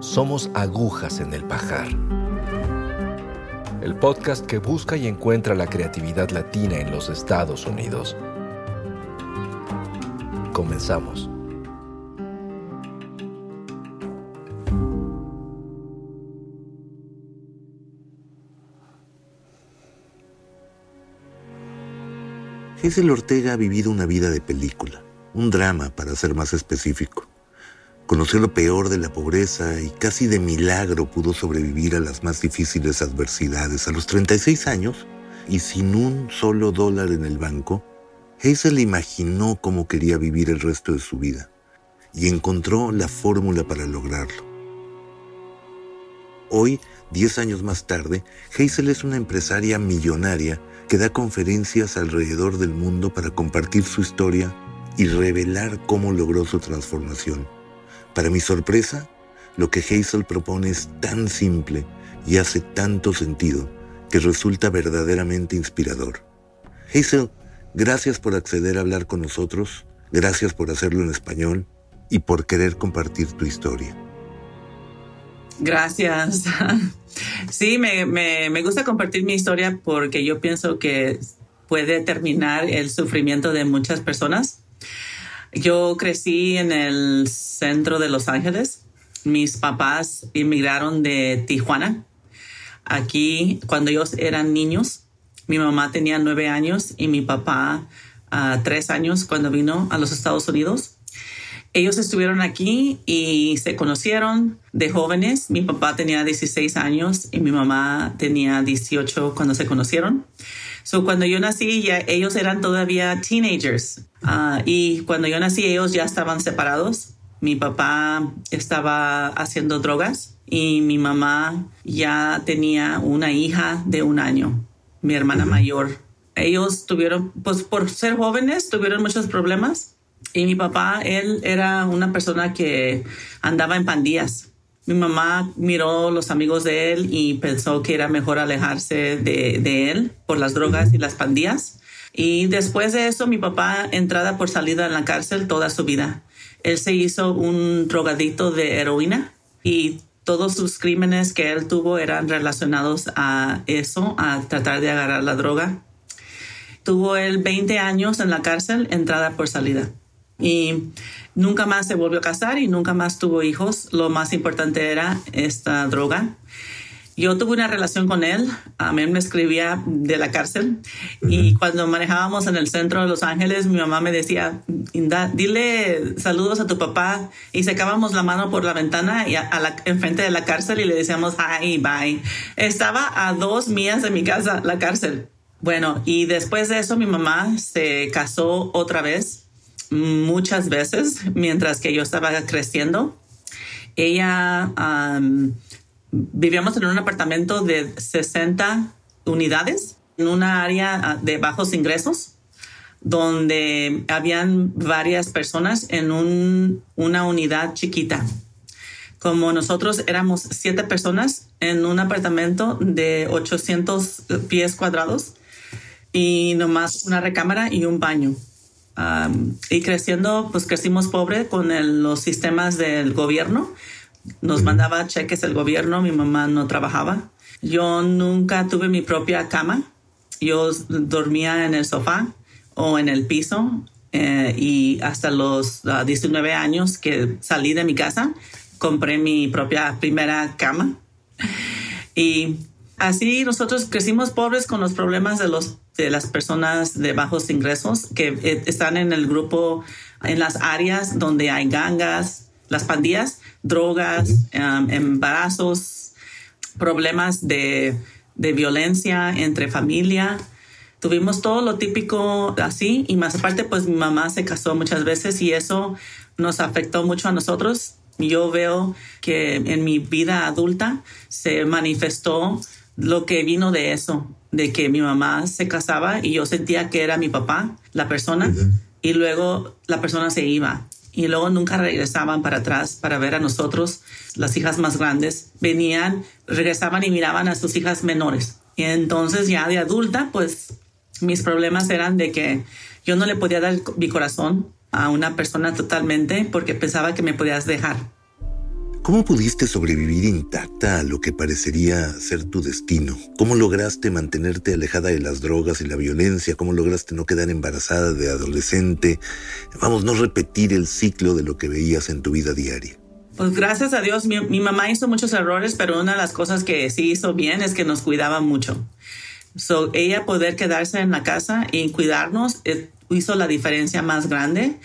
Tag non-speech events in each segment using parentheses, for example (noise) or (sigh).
Somos agujas en el pajar. El podcast que busca y encuentra la creatividad latina en los Estados Unidos. Comenzamos. Hazel Ortega ha vivido una vida de película, un drama para ser más específico. Conoció lo peor de la pobreza y casi de milagro pudo sobrevivir a las más difíciles adversidades. A los 36 años y sin un solo dólar en el banco, Hazel imaginó cómo quería vivir el resto de su vida y encontró la fórmula para lograrlo. Hoy, 10 años más tarde, Hazel es una empresaria millonaria que da conferencias alrededor del mundo para compartir su historia y revelar cómo logró su transformación. Para mi sorpresa, lo que Hazel propone es tan simple y hace tanto sentido que resulta verdaderamente inspirador. Hazel, gracias por acceder a hablar con nosotros, gracias por hacerlo en español y por querer compartir tu historia. Gracias. (laughs) Sí, me, me, me, gusta compartir mi historia porque yo pienso que puede terminar el sufrimiento de muchas personas. Yo crecí en el centro de Los Ángeles. Mis papás inmigraron de Tijuana. Aquí, cuando ellos eran niños, mi mamá tenía nueve años y mi papá uh, tres años cuando vino a los Estados Unidos. Ellos estuvieron aquí y se conocieron de jóvenes. Mi papá tenía 16 años y mi mamá tenía 18 cuando se conocieron. So, cuando yo nací, ya ellos eran todavía teenagers. Uh, y cuando yo nací, ellos ya estaban separados. Mi papá estaba haciendo drogas y mi mamá ya tenía una hija de un año, mi hermana mayor. Ellos tuvieron, pues por ser jóvenes, tuvieron muchos problemas y mi papá, él era una persona que andaba en pandillas. Mi mamá miró los amigos de él y pensó que era mejor alejarse de, de él por las drogas y las pandillas. Y después de eso, mi papá entrada por salida en la cárcel toda su vida. Él se hizo un drogadito de heroína y todos sus crímenes que él tuvo eran relacionados a eso, a tratar de agarrar la droga. Tuvo él 20 años en la cárcel, entrada por salida y nunca más se volvió a casar y nunca más tuvo hijos. Lo más importante era esta droga. Yo tuve una relación con él, a mí me escribía de la cárcel y cuando manejábamos en el centro de Los Ángeles, mi mamá me decía, dile saludos a tu papá y secábamos la mano por la ventana y a, la, enfrente de la cárcel y le decíamos, hi, bye. Estaba a dos millas de mi casa, la cárcel. Bueno, y después de eso mi mamá se casó otra vez muchas veces mientras que yo estaba creciendo. Ella vivíamos en un apartamento de 60 unidades en una área ah, de bajos ingresos donde habían varias personas en un, una unidad chiquita. Como nosotros éramos siete personas en un apartamento de 800 pies cuadrados y nomás una recámara y un baño y creciendo, pues crecimos pobre con los sistemas del gobierno. Nos mandaba cheques el gobierno, mi mamá no trabajaba. Yo nunca tuve mi propia cama. Yo dormía en el sofá o en el piso eh, y hasta los 19 ah, años que salí de mi casa, compré mi propia primera cama. (laughs) Y así nosotros crecimos pobres con los problemas de, los, de las personas de bajos ingresos que eh, están en el grupo, en las áreas donde hay gangas, las pandillas, drogas, um, embarazos, problemas de, de violencia entre familia tuvimos todo lo típico así y más aparte pues mi mamá se casó muchas veces y eso nos afectó mucho a nosotros. Yo veo que en mi vida adulta se manifestó lo que vino de eso, de que mi mamá se casaba y yo sentía que era mi papá, la persona, y luego la persona se iba y luego nunca regresaban para atrás para ver a nosotros, las hijas más grandes, venían, regresaban y miraban a sus hijas menores. Y entonces ya de adulta, pues mis problemas eran de que yo no le podía dar mi corazón a una persona totalmente porque pensaba que me podías dejar. ¿Cómo pudiste sobrevivir intacta a lo que parecería ser tu destino? ¿Cómo lograste mantenerte alejada de las drogas y la violencia? ¿Cómo lograste no quedar embarazada de adolescente? Vamos, no repetir el ciclo de lo que veías en tu vida diaria. Pues gracias a Dios, mi, mi mamá hizo muchos errores, pero una de las cosas que sí hizo bien es que nos cuidaba mucho. So, ella poder quedarse en la casa y cuidarnos eh, hizo la diferencia más grande.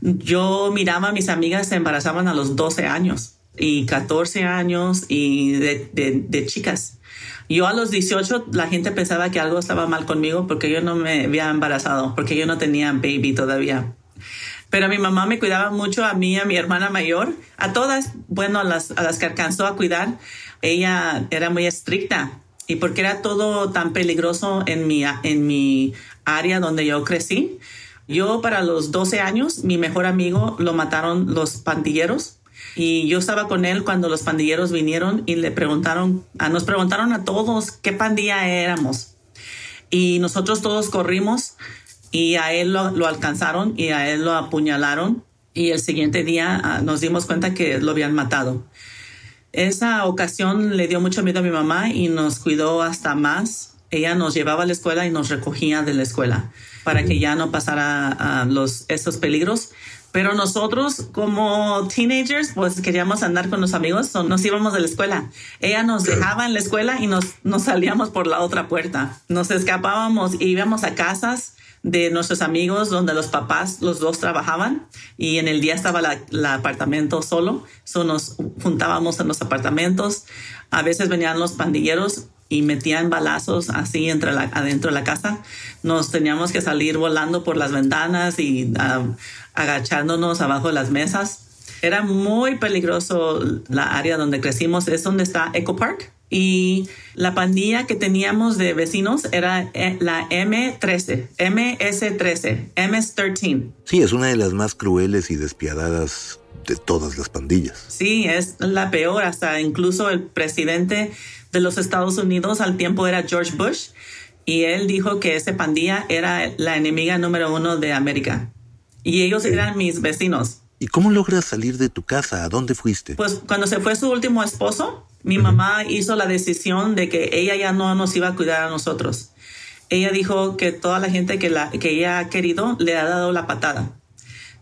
Yo miraba a mis amigas se embarazaban a los 12 años y 14 años y de, de, chicas. Yo a los 18 la gente pensaba que algo estaba mal conmigo porque yo no me había embarazado, porque yo no tenía baby todavía. Pero mi mamá me cuidaba mucho a mí, a mi hermana mayor, a todas, bueno, a las, a las que alcanzó a cuidar. Ella era muy estricta y porque era todo tan peligroso en mi, en mi área donde yo crecí. Yo para los 12 años, mi mejor amigo lo mataron los pandilleros y yo estaba con él cuando los pandilleros vinieron y le preguntaron, a, nos preguntaron a todos qué pandilla éramos. Y nosotros todos corrimos y a él lo, lo alcanzaron y a él lo apuñalaron y el siguiente día ah, nos dimos cuenta que lo habían matado. Esa ocasión le dio mucho miedo a mi mamá y nos cuidó hasta más. Ella nos llevaba a la escuela y nos recogía de la escuela para que ya no pasara los, esos peligros. Pero nosotros como teenagers, pues queríamos andar con los amigos, o nos íbamos de la escuela. Ella nos dejaba en la escuela y nos, nos salíamos por la otra puerta. Nos escapábamos y íbamos a casas de nuestros amigos donde los papás, los dos trabajaban y en el día estaba el apartamento solo. So nos juntábamos en los apartamentos. A veces venían los pandilleros y metían balazos así entre la, adentro de la casa. Nos teníamos que salir volando por las ventanas y ah, agachándonos abajo de las mesas. Era muy peligroso la área donde crecimos, es donde está Eco Park y la pandilla que teníamos de vecinos era eh, la M13, MS13, MS13. Sí, es una de las más crueles y despiadadas de todas las pandillas. Sí, es la peor, hasta incluso el presidente de los Estados Unidos al tiempo era George Bush y él dijo que esa pandilla era la enemiga número uno de América y ellos eran mis vecinos. ¿Y cómo logras salir de tu casa? ¿A dónde fuiste? Pues cuando se fue su último esposo, mi mamá hizo la decisión de que ella ya no nos iba a cuidar a nosotros. Ella dijo que toda la gente que, la, que ella ha querido le ha dado la patada.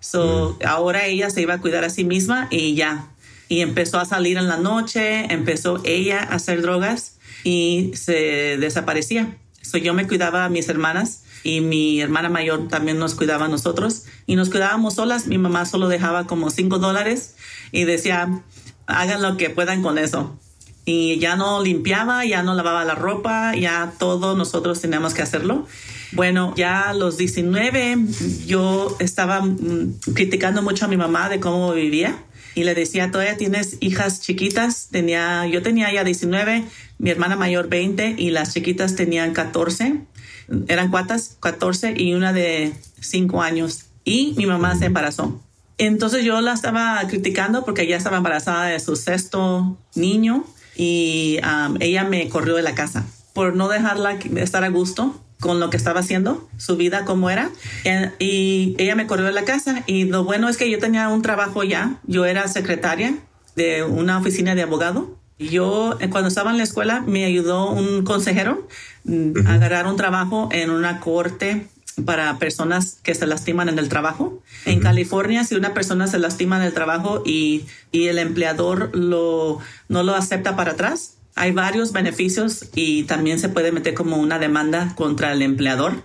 So, ahora ella se iba a cuidar a sí misma y ya. Y empezó a salir en la noche, empezó ella a hacer drogas y se desaparecía. So, yo me cuidaba a mis hermanas y mi hermana mayor también nos cuidaba a nosotros y nos cuidábamos solas. Mi mamá solo dejaba como cinco dólares y decía, hagan lo que puedan con eso y ya no limpiaba, ya no lavaba la ropa, ya todo nosotros teníamos que hacerlo. Bueno, ya a los 19 yo estaba mm, criticando mucho a mi mamá de cómo vivía y le decía, todavía tienes hijas chiquitas, tenía, yo tenía ya 19, mi hermana mayor 20 y las chiquitas tenían 14, eran cuatas, 14 y una de 5 años y mi mamá se embarazó. Entonces yo la estaba criticando porque ella estaba embarazada de su sexto niño y um, ella me corrió de la casa por no dejarla estar a gusto con lo que estaba haciendo, su vida como era. Eh, y ella me corrió de la casa y lo bueno es que yo tenía un trabajo ya, yo era secretaria de una oficina de abogado. Yo eh, cuando estaba en la escuela me ayudó un consejero mm, a agarrar un trabajo en una corte para personas que se lastiman en el trabajo. En California, si una persona se lastima en el trabajo y, y el empleador lo, no lo acepta para atrás, hay varios beneficios y también se puede meter como una demanda contra el empleador.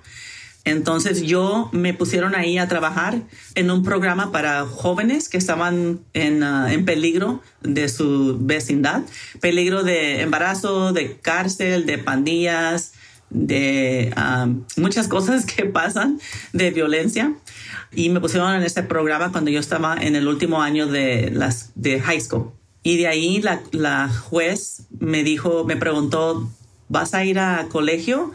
Entonces yo me pusieron ahí a trabajar en un programa para jóvenes que estaban en, uh, en, peligro de su vecindad, peligro de embarazo, de cárcel, de pandillas, de um, muchas cosas que (laughs) pasan de violencia. Y me pusieron en ese programa cuando yo estaba en el último año de, las, de high school. Y de ahí la, la juez me dijo, me preguntó, ¿vas a ir a colegio?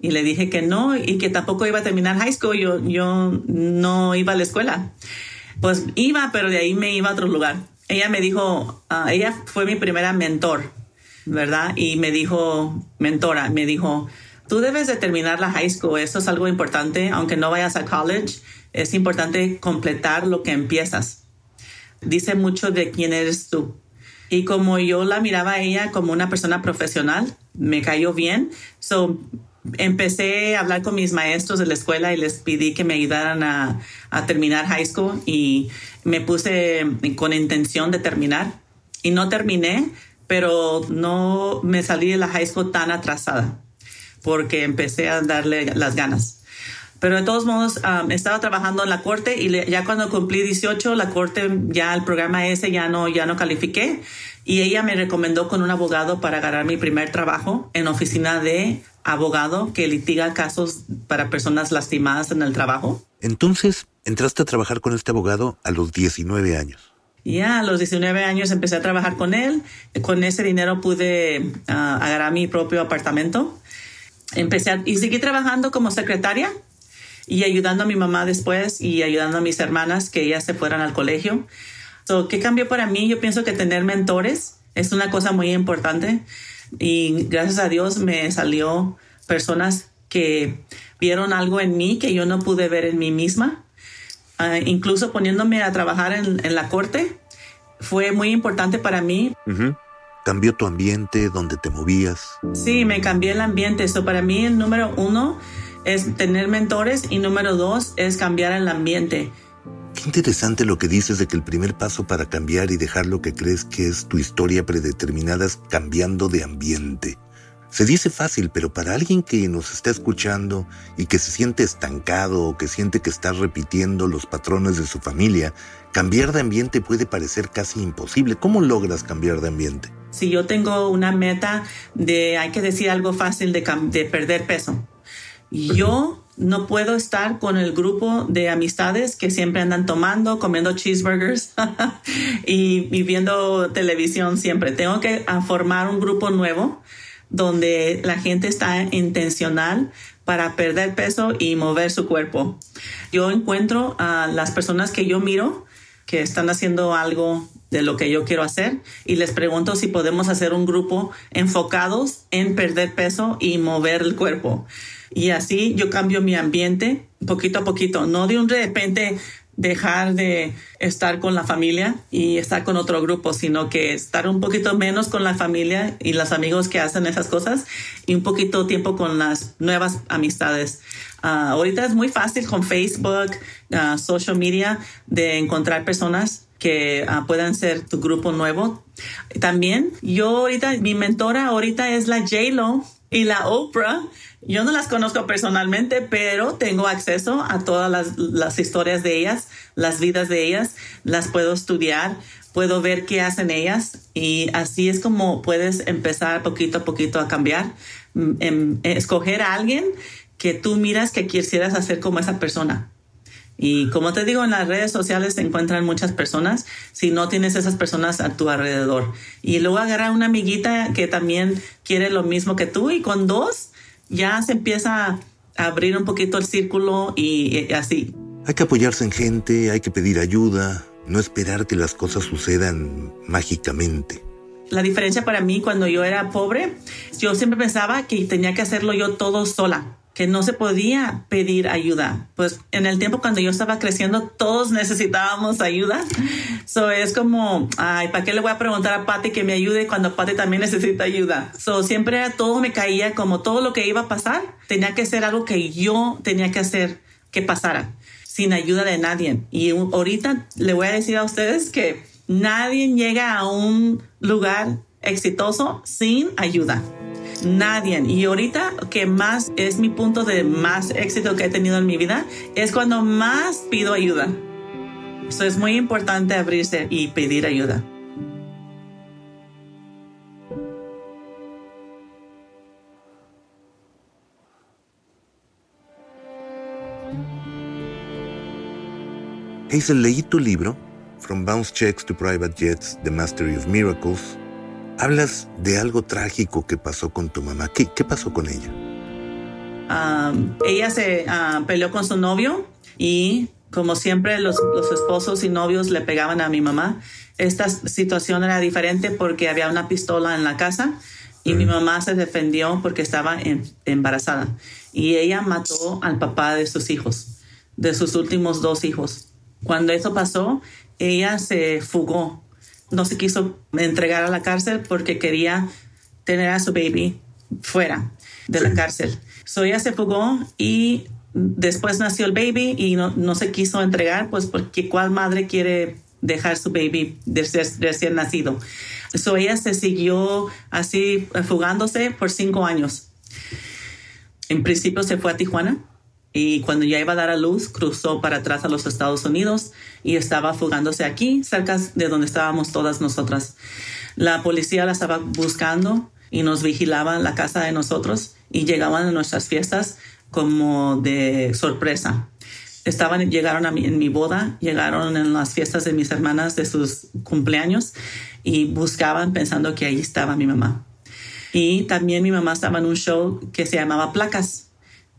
Y le dije que no y que tampoco iba a terminar high school. Yo, yo no iba a la escuela. Pues iba, pero de ahí me iba a otro lugar. Ella me dijo, uh, ella fue mi primera mentor, ¿verdad? Y me dijo, mentora, me dijo, tú debes de terminar la high school. Eso es algo importante, aunque no vayas a college. Es importante completar lo que empiezas. Dice mucho de quién eres tú. Y como yo la miraba a ella como una persona profesional, me cayó bien. So, empecé a hablar con mis maestros de la escuela y les pedí que me ayudaran a, a, terminar high school y me puse con intención de terminar y no terminé, pero no me salí de la high school tan atrasada porque empecé a darle las ganas. Pero de todos modos, um, estaba trabajando en la corte y le, ya cuando cumplí 18, la corte, ya el programa ese ya no, ya no califiqué. Y ella me recomendó con un abogado para ganar mi primer trabajo en oficina de abogado que litiga casos para personas lastimadas en el trabajo. Entonces, entraste a trabajar con este abogado a los 19 años. Ya, a los 19 años empecé a trabajar con él. Con ese dinero pude uh, agarrar mi propio apartamento. Empecé a, y seguí trabajando como secretaria y ayudando a mi mamá después y ayudando a mis hermanas que ellas se fueran al colegio. So, ¿Qué cambió para mí? Yo pienso que tener mentores es una cosa muy importante y gracias a Dios me salió personas que vieron algo en mí que yo no pude ver en mí misma. Uh, incluso poniéndome a trabajar en, en, la corte fue muy importante para mí. Uh -huh. ¿Cambió tu ambiente, donde te movías? Sí, me cambié el ambiente. Eso para mí el número uno es tener mentores y número dos es cambiar el ambiente. Qué interesante lo que dices de que el primer paso para cambiar y dejar lo que crees que es tu historia predeterminada es cambiando de ambiente. Se dice fácil, pero para alguien que nos está escuchando y que se siente estancado o que siente que está repitiendo los patrones de su familia, cambiar de ambiente puede parecer casi imposible. ¿Cómo logras cambiar de ambiente? Si yo tengo una meta de, hay que decir algo fácil, de, de perder peso. Yo no puedo estar con el grupo de amistades que siempre andan tomando, comiendo cheeseburgers (laughs) y, y, viendo televisión siempre. Tengo que formar un grupo nuevo donde la gente está intencional para perder peso y mover su cuerpo. Yo encuentro a las personas que yo miro que están haciendo algo de lo que yo quiero hacer y les pregunto si podemos hacer un grupo enfocados en perder peso y mover el cuerpo. Y así yo cambio mi ambiente poquito a poquito, no de un repente dejar de estar con la familia y estar con otro grupo, sino que estar un poquito menos con la familia y los amigos que hacen esas cosas y un poquito tiempo con las nuevas amistades. Uh, ahorita es muy fácil con Facebook, uh, social media, de encontrar personas que uh, puedan ser tu grupo nuevo. También yo ahorita, mi mentora ahorita es la J-Lo y la Oprah. Yo no las conozco personalmente, pero tengo acceso a todas las, historias de ellas, las vidas de ellas, las puedo estudiar, puedo ver qué hacen ellas y así es como puedes empezar poquito a poquito a cambiar, en, en, escoger a alguien que tú miras que quisieras hacer como esa persona. Y como te digo, en las redes sociales se encuentran muchas personas si no tienes esas personas a tu alrededor. Y luego agarra una amiguita que también quiere lo mismo que tú y con dos ya se empieza a abrir un poquito el círculo y, así. Hay que apoyarse en gente, hay que pedir ayuda, no esperar que las cosas sucedan mágicamente. La diferencia para mí cuando yo era pobre, yo siempre pensaba que tenía que hacerlo yo todo sola. Que no se podía pedir ayuda. Pues en el tiempo cuando yo estaba creciendo, todos necesitábamos ayuda. So es como, ay, ¿para qué le voy a preguntar a Patty que me ayude cuando Patty también necesita ayuda? So siempre todo me caía como todo lo que iba a pasar tenía que ser algo que yo tenía que hacer que pasara sin ayuda de nadie. Y ahorita le voy a decir a ustedes que nadie llega a un lugar exitoso sin ayuda. Nadie. Y ahorita que más es mi punto de más éxito que he tenido en mi vida, es cuando más pido ayuda. Eso es muy importante abrirse y pedir ayuda. Hazel, leí tu libro, From Bounce Checks to Private Jets, The Mastery of Miracles. Hablas de algo trágico que pasó con tu mamá. ¿Qué, qué pasó con ella? ella se peleó con su novio y como siempre los, los, esposos y novios le pegaban a mi mamá. Esta situación era diferente porque había una pistola en la casa y mi mamá se defendió porque estaba embarazada y ella mató al papá de sus hijos, de sus últimos dos hijos. Cuando eso pasó, ella se fugó. No se quiso entregar a la cárcel porque quería tener a su baby fuera de la cárcel. So ella se fugó y después nació el baby y no, no se quiso entregar, pues porque cuál madre quiere dejar su baby recién nacido. So ella se siguió así fugándose por cinco años. En principio se fue a Tijuana y cuando ya iba a dar a luz, cruzó para atrás a los Estados Unidos y estaba fugándose aquí, cerca de donde estábamos todas nosotras. La policía la estaba buscando y nos vigilaba la casa de nosotros y llegaban a nuestras fiestas como de sorpresa. Estaban, llegaron a en mi boda, llegaron en las fiestas de mis hermanas de sus cumpleaños y buscaban pensando que ahí estaba mi mamá. Y también mi mamá estaba en un show que se llamaba Placas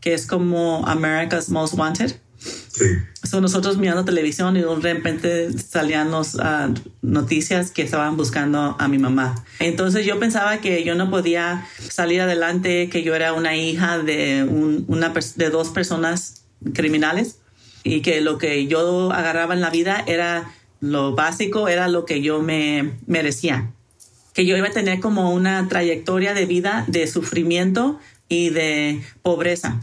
que es como America's Most Wanted. Sí. So nosotros mirando televisión y de repente salían las ah, noticias que estaban buscando a mi mamá. Entonces yo pensaba que yo no podía salir adelante, que yo era una hija de, una, de dos personas criminales y que lo que yo agarraba en la vida era lo básico, era lo que yo me merecía. Que yo iba a tener como una trayectoria de vida de sufrimiento y de pobreza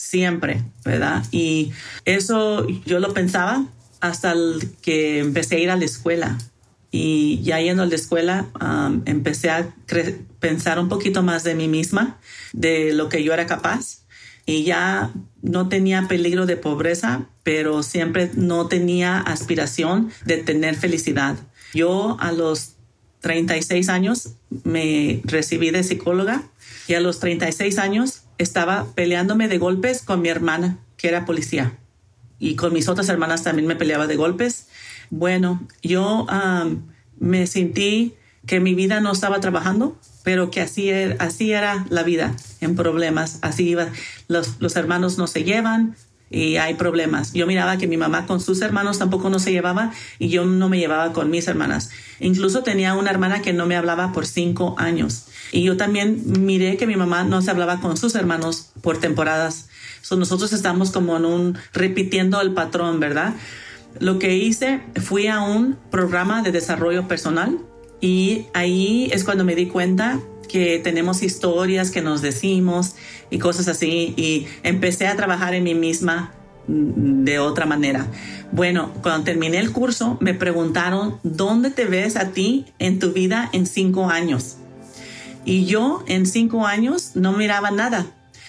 siempre, ¿verdad? Y eso yo lo pensaba hasta que empecé a ir a la escuela. Y ya yendo a la escuela, um, empecé a pensar un poquito más de mí misma, de lo que yo era capaz. Y ya no tenía peligro de pobreza, pero siempre no tenía aspiración de tener felicidad. Yo a los 36 años me recibí de psicóloga y a los 36 años estaba peleándome de golpes con mi hermana, que era policía. Y con mis otras hermanas también me peleaba de golpes. Bueno, yo me sentí que mi vida no estaba trabajando, pero que así era, así era la vida, en problemas. Así iba. Los, los hermanos no se llevan, y hay problemas. Yo miraba que mi mamá con sus hermanos tampoco no se llevaba y yo no me llevaba con mis hermanas. Incluso tenía una hermana que no me hablaba por cinco años. Y yo también miré que mi mamá no se hablaba con sus hermanos por temporadas. So, nosotros estamos como en un repitiendo el patrón, ¿verdad? Lo que hice, fui a un programa de desarrollo personal y ahí es cuando me di cuenta que tenemos historias que nos decimos y cosas así y empecé a trabajar en mí misma de otra manera. Bueno, cuando terminé el curso me preguntaron, ¿dónde te ves a ti en tu vida en cinco años? Y yo en cinco años no miraba nada.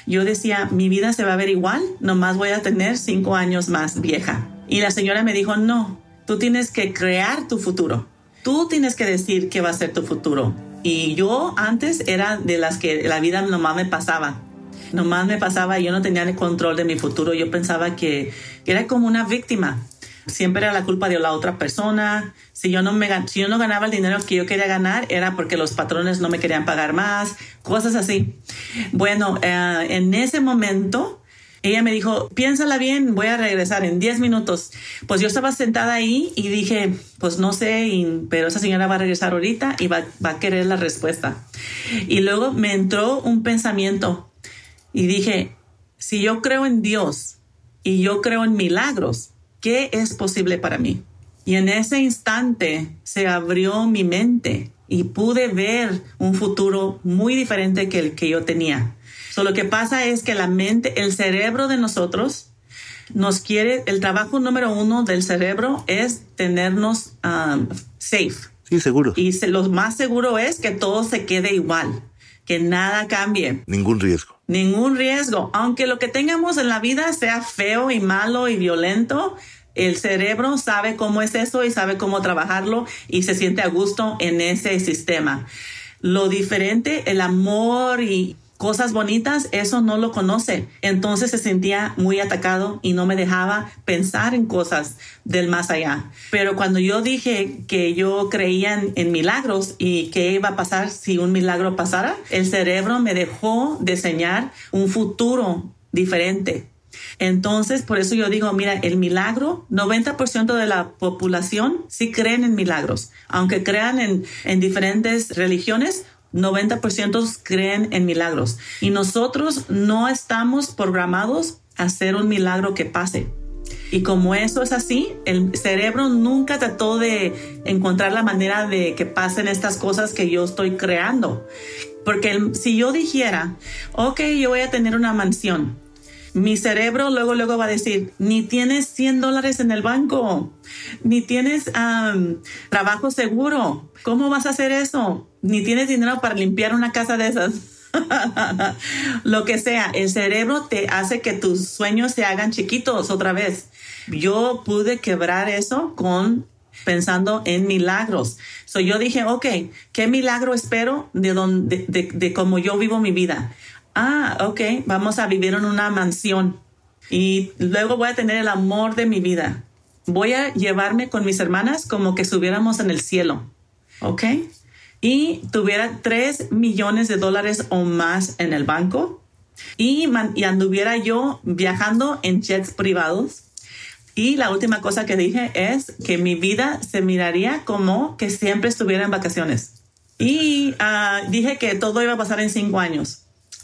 Yo decía, mi vida se va a ver igual, nomás voy a tener cinco años más vieja. Y la señora me dijo, no, tú tienes que crear tu futuro. Tú tienes que decir qué va a ser tu futuro. Y yo antes era de las que la vida nomás me pasaba. Nomás me pasaba y yo no tenía el control de mi futuro. Yo pensaba que era como una víctima siempre era la culpa de la otra persona. Si yo no me si yo no ganaba el dinero que yo quería ganar era porque los patrones no me querían pagar más, cosas así. Bueno, eh, en ese momento ella me dijo, piénsala bien, voy a regresar en 10 minutos. Pues yo estaba sentada ahí y dije, pues no sé, pero esa señora va a regresar ahorita y va, va a querer la respuesta. Y luego me entró un pensamiento y dije, si yo creo en Dios y yo creo en milagros, ¿qué es posible para mí? Y en ese instante se abrió mi mente y pude ver un futuro muy diferente que el que yo tenía. So, lo que pasa es que la mente, el cerebro de nosotros, nos quiere, el trabajo número uno del cerebro es tenernos um, safe. Sí, seguro. Y lo más seguro es que todo se quede igual, que nada cambie. Ningún riesgo. Ningún riesgo. Aunque lo que tengamos en la vida sea feo y malo y violento, el cerebro sabe cómo es eso y sabe cómo trabajarlo y se siente a gusto en ese sistema. Lo diferente, el amor y cosas bonitas, eso no lo conoce. Entonces se sentía muy atacado y no me dejaba pensar en cosas del más allá. Pero cuando yo dije que yo creía en, milagros y qué iba a pasar si un milagro pasara, el cerebro me dejó diseñar un futuro diferente. Entonces, por eso yo digo, mira, el milagro, 90% de la población sí creen en milagros. Aunque crean en, en diferentes religiones, 90% creen en milagros y nosotros no estamos programados a hacer un milagro que pase. Y como eso es así, el cerebro nunca trató de encontrar la manera de que pasen estas cosas que yo estoy creando. Porque si yo dijera, ok, yo voy a tener una mansión, mi cerebro luego, luego va a decir, ni tienes 100 dólares en el banco, ni tienes trabajo seguro. ¿Cómo vas a hacer eso? Ni tienes dinero para limpiar una casa de esas. (laughs) Lo que sea, el cerebro te hace que tus sueños se hagan chiquitos otra vez. Yo pude quebrar eso con pensando en milagros. So yo dije, ok, ¿qué milagro espero de, donde, de, de cómo yo vivo mi vida? ah, ok, vamos a vivir en una mansión y luego voy a tener el amor de mi vida. Voy a llevarme con mis hermanas como que estuviéramos en el cielo, ok? Y tuviera tres millones de dólares o más en el banco y, y anduviera yo viajando en jets privados. Y la última cosa que dije es que mi vida se miraría como que siempre estuviera en vacaciones. Y ah, dije que todo iba a pasar en cinco años.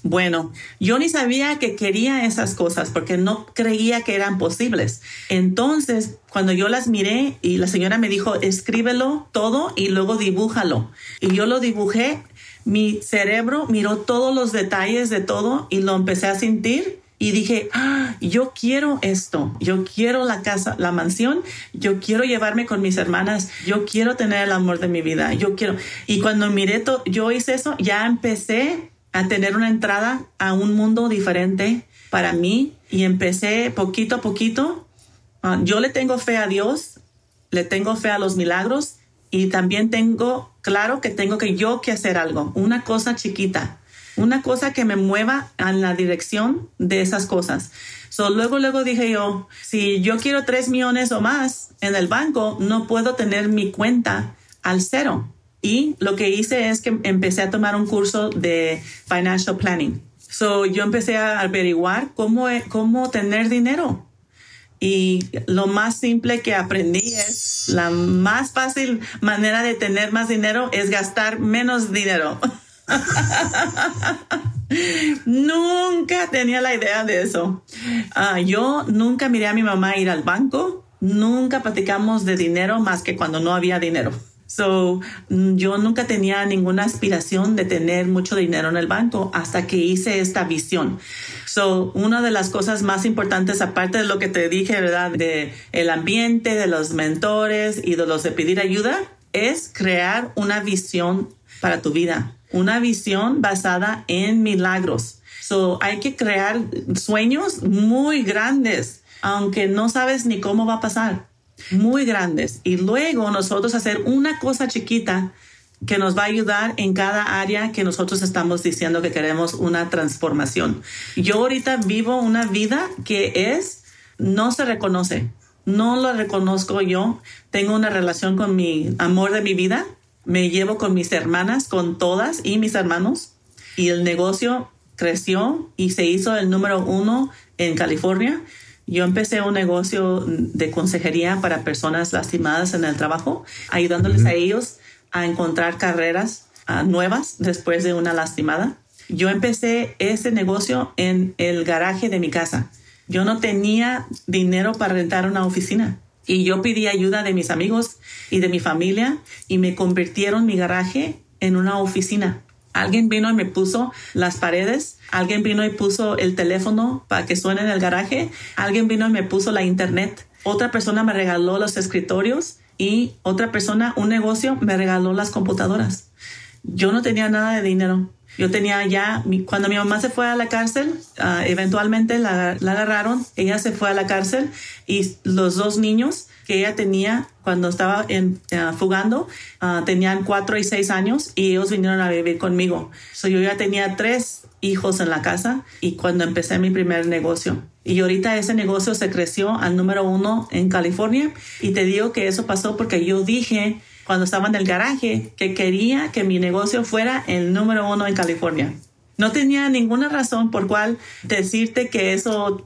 Bueno, yo ni sabía que quería esas cosas porque no creía que eran posibles. Entonces, cuando yo las miré y la señora me dijo, escríbelo todo y luego dibújalo. Y yo lo dibujé, mi cerebro miró todos los detalles de todo y lo empecé a sentir y dije, ah, yo quiero esto, yo quiero la casa, la mansión, yo quiero llevarme con mis hermanas, yo quiero tener el amor de mi vida, yo quiero. Y cuando miré yo hice eso, ya empecé a tener una entrada a un mundo diferente para mí y empecé poquito a poquito. Ah, yo le tengo fe a Dios, le tengo fe a los milagros y también tengo claro que tengo que yo que hacer algo, una cosa chiquita, una cosa que me mueva en la dirección de esas cosas. So, luego, luego dije yo, si yo quiero tres millones o más en el banco, no puedo tener mi cuenta al cero. Y lo que hice es que empecé a tomar un curso de financial planning. So, yo empecé a averiguar cómo, cómo tener dinero. Y lo más simple que aprendí es la más fácil manera de tener más dinero es gastar menos dinero. (laughs) nunca tenía la idea de eso. Ah, yo nunca miré a mi mamá ir al banco. Nunca platicamos de dinero más que cuando no había dinero. So, mm, yo nunca tenía ninguna aspiración de tener mucho dinero en el banco hasta que hice esta visión. So, una de las cosas más importantes, aparte de lo que te dije, ¿verdad? De el ambiente, de los mentores y de los de pedir ayuda, es crear una visión para tu vida. Una visión basada en milagros. So, hay que crear sueños muy grandes, aunque no sabes ni cómo va a pasar muy grandes. Y luego nosotros hacer una cosa chiquita que nos va a ayudar en cada área que nosotros estamos diciendo que queremos una transformación. Yo ahorita vivo una vida que es, no se reconoce, no lo reconozco yo. Tengo una relación con mi amor de mi vida, me llevo con mis hermanas, con todas y mis hermanos. Y el negocio creció y se hizo el número uno en California yo empecé un negocio de consejería para personas lastimadas en el trabajo, ayudándoles a ellos a encontrar carreras ah, nuevas después de una lastimada. Yo empecé ese negocio en el garaje de mi casa. Yo no tenía dinero para rentar una oficina. Y yo pedí ayuda de mis amigos y de mi familia y me convirtieron mi garaje en una oficina. Alguien vino y me puso las paredes, alguien vino y puso el teléfono para que suene en el garaje, alguien vino y me puso la internet, otra persona me regaló los escritorios y otra persona, un negocio, me regaló las computadoras. Yo no tenía nada de dinero. Yo tenía ya, cuando mi mamá se fue a la cárcel, ah, eventualmente la, agarraron, ella se fue a la cárcel y los dos niños que ella tenía cuando estaba en, ah, fugando ah, tenían cuatro y seis años y ellos vinieron a vivir conmigo. So, yo ya tenía tres hijos en la casa y cuando empecé mi primer negocio. Y ahorita ese negocio se creció al número uno en California y te digo que eso pasó porque yo dije cuando estaba en el garaje que quería que mi negocio fuera el número uno en California. No tenía ninguna razón por cual decirte que eso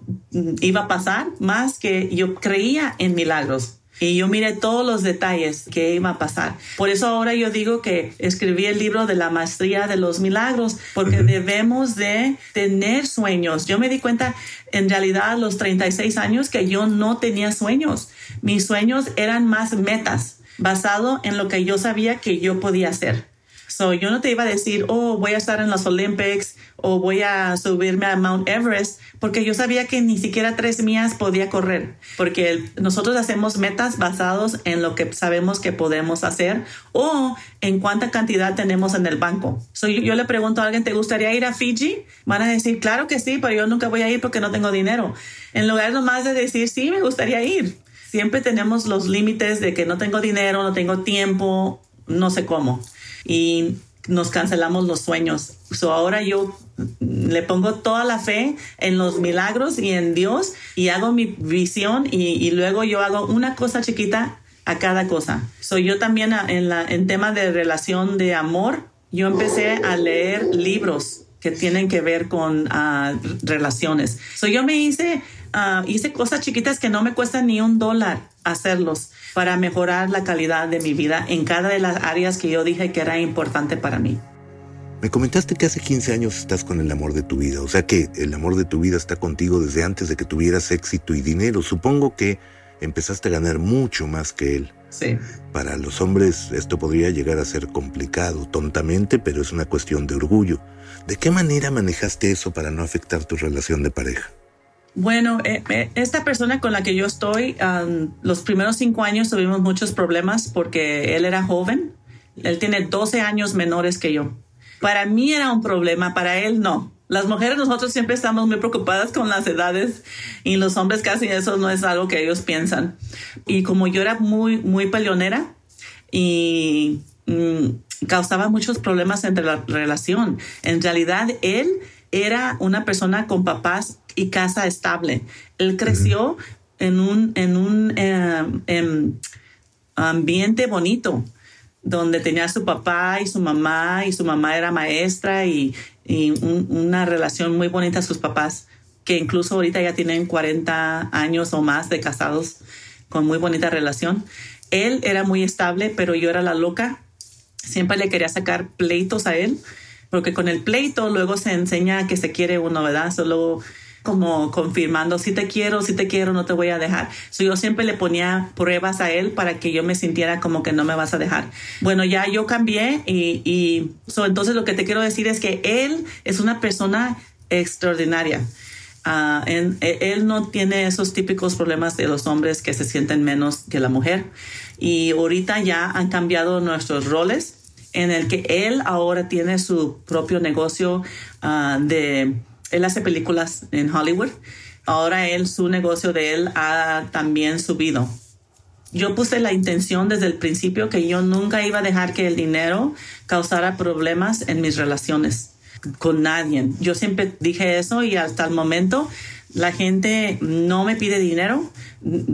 iba a pasar, más que yo creía en milagros. Y yo miré todos los detalles que iba a pasar. Por eso ahora yo digo que escribí el libro de la maestría de los milagros, porque debemos de tener sueños. Yo me di cuenta en realidad a los 36 años que yo no tenía sueños. Mis sueños eran más metas basado en lo que yo sabía que yo podía hacer. So, yo no te iba a decir, oh, voy a estar en los Olympics o voy a subirme a Mount Everest, porque yo sabía que ni siquiera tres mías podía correr, porque nosotros hacemos metas basados en lo que sabemos que podemos hacer o en cuánta cantidad tenemos en el banco. So, yo, yo le pregunto a alguien, ¿te gustaría ir a Fiji? Van a decir, claro que sí, pero yo nunca voy a ir porque no tengo dinero. En lugar nomás de decir, sí, me gustaría ir siempre tenemos los límites de que no tengo dinero, no tengo tiempo, no sé cómo. Y nos cancelamos los sueños. So ahora yo le pongo toda la fe en los milagros y en Dios y hago mi visión y, luego yo hago una cosa chiquita a cada cosa. Soy yo también en, la, en tema de relación de amor, yo empecé a leer libros que tienen que ver con uh, relaciones. So yo me hice Ah, hice cosas chiquitas que no me cuestan ni un dólar hacerlos para mejorar la calidad de mi vida en cada de las áreas que yo dije que era importante para mí. Me comentaste que hace 15 años estás con el amor de tu vida, o sea que el amor de tu vida está contigo desde antes de que tuvieras éxito y dinero. Supongo que empezaste a ganar mucho más que él. Sí. Para los hombres esto podría llegar a ser complicado, tontamente, pero es una cuestión de orgullo. ¿De qué manera manejaste eso para no afectar tu relación de pareja? Bueno, eh, eh, esta persona con la que yo estoy, los primeros cinco años tuvimos muchos problemas porque él era joven. Él tiene 12 años menores que yo. Para mí era un problema, para él no. Las mujeres nosotros siempre estamos muy preocupadas con las edades y los hombres casi eso no es algo que ellos piensan. Y como yo era muy, muy peleonera y mm, causaba muchos problemas entre la relación, en realidad él era una persona con papás y casa estable. Él creció en un, en un eh, em, ambiente bonito, donde tenía su papá y su mamá, y su mamá era maestra y, una relación muy bonita a sus papás, que incluso ahorita ya tienen 40 años o más de casados, con muy bonita relación. Él era muy estable, pero yo era la loca. Siempre le quería sacar pleitos a él, porque con el pleito luego se enseña que se quiere uno, ¿verdad? Solo como confirmando si te quiero, si te quiero, no te voy a dejar. yo siempre le ponía pruebas a él para que yo me sintiera como que no me vas a dejar. Bueno, ya yo cambié y, y entonces lo que te quiero decir es que él es una persona extraordinaria. Uh, él no tiene esos típicos problemas de los hombres que se sienten menos que la mujer. Y ahorita ya han cambiado nuestros roles en el que él ahora tiene su propio negocio uh, de él hace películas en Hollywood. Ahora él, su negocio de él ha también subido. Yo puse la intención desde el principio que yo nunca iba a dejar que el dinero causara problemas en mis relaciones con nadie. Yo siempre dije eso y hasta el momento la gente no me pide dinero.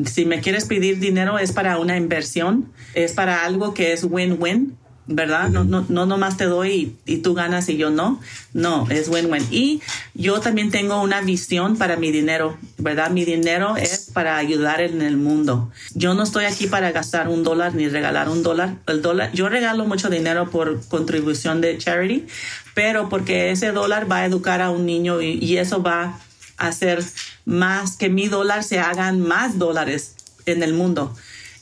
Si me quieres pedir dinero es para una inversión, es para algo que es win-win ¿verdad? No, no, no nomás te doy y, y, tú ganas y yo no. No, es win-win. Y yo también tengo una visión para mi dinero, ¿verdad? Mi dinero es para ayudar en el mundo. Yo no estoy aquí para gastar un dólar ni regalar un dólar. El dólar, yo regalo mucho dinero por contribución de charity, pero porque ese dólar va a educar a un niño y, y eso va a hacer más que mi dólar se hagan más dólares en el mundo.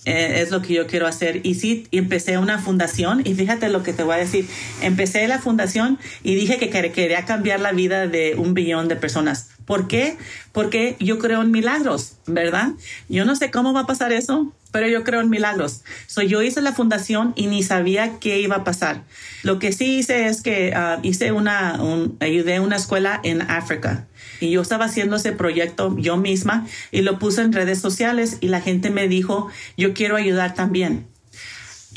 Eh, es lo que yo quiero hacer. Y sí, empecé una fundación y fíjate lo que te voy a decir. Empecé la fundación y dije que quería cambiar la vida de un billón de personas. ¿Por qué? Porque yo creo en milagros, ¿verdad? Yo no sé cómo va a pasar eso, pero yo creo en milagros. So, yo hice la fundación y ni sabía qué iba a pasar. Lo que sí hice es que uh, hice una, un, ayudé a una escuela en África. Y yo estaba haciendo ese proyecto yo misma y lo puse en redes sociales y la gente me dijo, yo quiero ayudar también.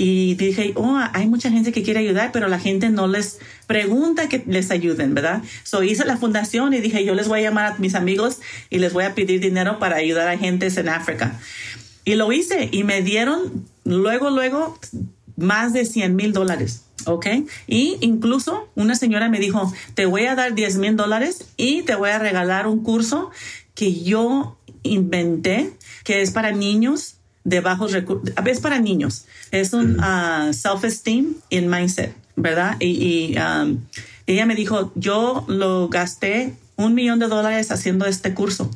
Y dije, oh, hay mucha gente que quiere ayudar, pero la gente no les pregunta que les ayuden, ¿verdad? So hice la fundación y dije, yo les voy a llamar a mis amigos y les voy a pedir dinero para ayudar a gentes en África. Y lo hice y me dieron luego, luego más de 100 mil dólares. ¿Ok? Y incluso una señora me dijo, te voy a dar 10 mil dólares y te voy a regalar un curso que yo inventé, que es para niños de bajos recursos, es para niños, es un uh, self-esteem in mindset, ¿verdad? Y, y um, ella me dijo, yo lo gasté un millón de dólares haciendo este curso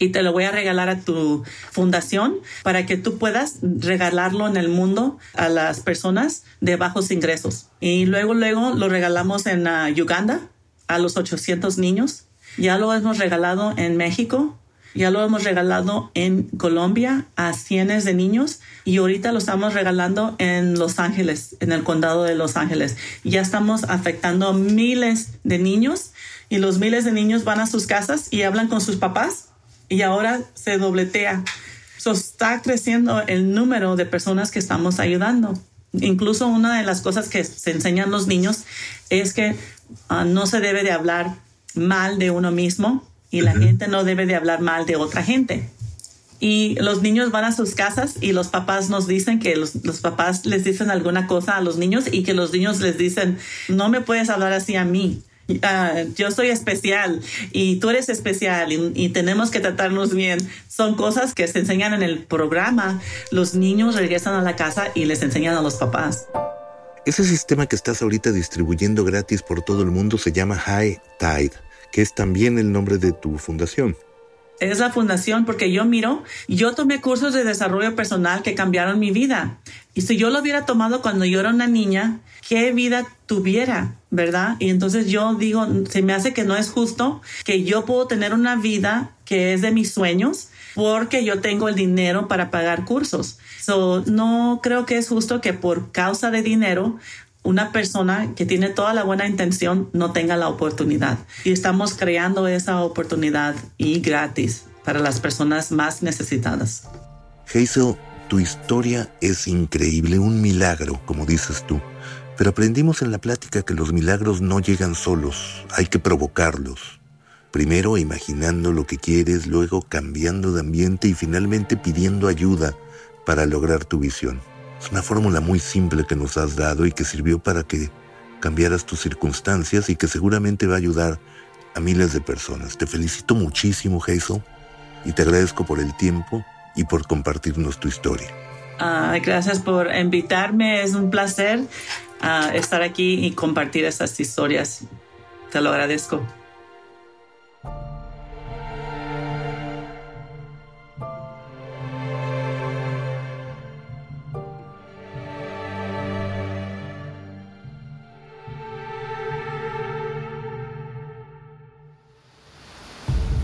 y te lo voy a regalar a tu fundación para que tú puedas regalarlo en el mundo a las personas de bajos ingresos. Y luego, luego lo regalamos en uh, Uganda a los 800 niños. Ya lo hemos regalado en México. Ya lo hemos regalado en Colombia a cientos de niños y ahorita lo estamos regalando en Los Ángeles, en el condado de Los Ángeles. Ya estamos afectando a miles de niños y los miles de niños van a sus casas y hablan con sus papás y ahora se dobletea. So, está creciendo el número de personas que estamos ayudando. Incluso una de las cosas que se enseñan los niños es que uh, no se debe de hablar mal de uno mismo y la gente no debe de hablar mal de otra gente. Y los niños van a sus casas y los papás nos dicen que los, los, papás les dicen alguna cosa a los niños y que los niños les dicen, no me puedes hablar así a mí. Uh, yo soy especial y tú eres especial y, y, tenemos que tratarnos bien. Son cosas que se enseñan en el programa. Los niños regresan a la casa y les enseñan a los papás. Ese sistema que estás ahorita distribuyendo gratis por todo el mundo se llama High Tide, que es también el nombre de tu fundación es la fundación porque yo miro, yo tomé cursos de desarrollo personal que cambiaron mi vida. Y si yo lo hubiera tomado cuando yo era una niña, ¿qué vida tuviera? ¿Verdad? Y entonces yo digo, se me hace que no es justo que yo puedo tener una vida que es de mis sueños porque yo tengo el dinero para pagar cursos. So, no creo que es justo que por causa de dinero una persona que tiene toda la buena intención no tenga la oportunidad. Y estamos creando esa oportunidad y gratis para las personas más necesitadas. Hazel, tu historia es increíble, un milagro, como dices tú. Pero aprendimos en la plática que los milagros no llegan solos, hay que provocarlos. Primero imaginando lo que quieres, luego cambiando de ambiente y finalmente pidiendo ayuda para lograr tu visión. Es una fórmula muy simple que nos has dado y que sirvió para que cambiaras tus circunstancias y que seguramente va a ayudar a miles de personas. Te felicito muchísimo, Hazel, y te agradezco por el tiempo y por compartirnos tu historia. Uh, gracias por invitarme, es un placer uh, estar aquí y compartir estas historias. Te lo agradezco.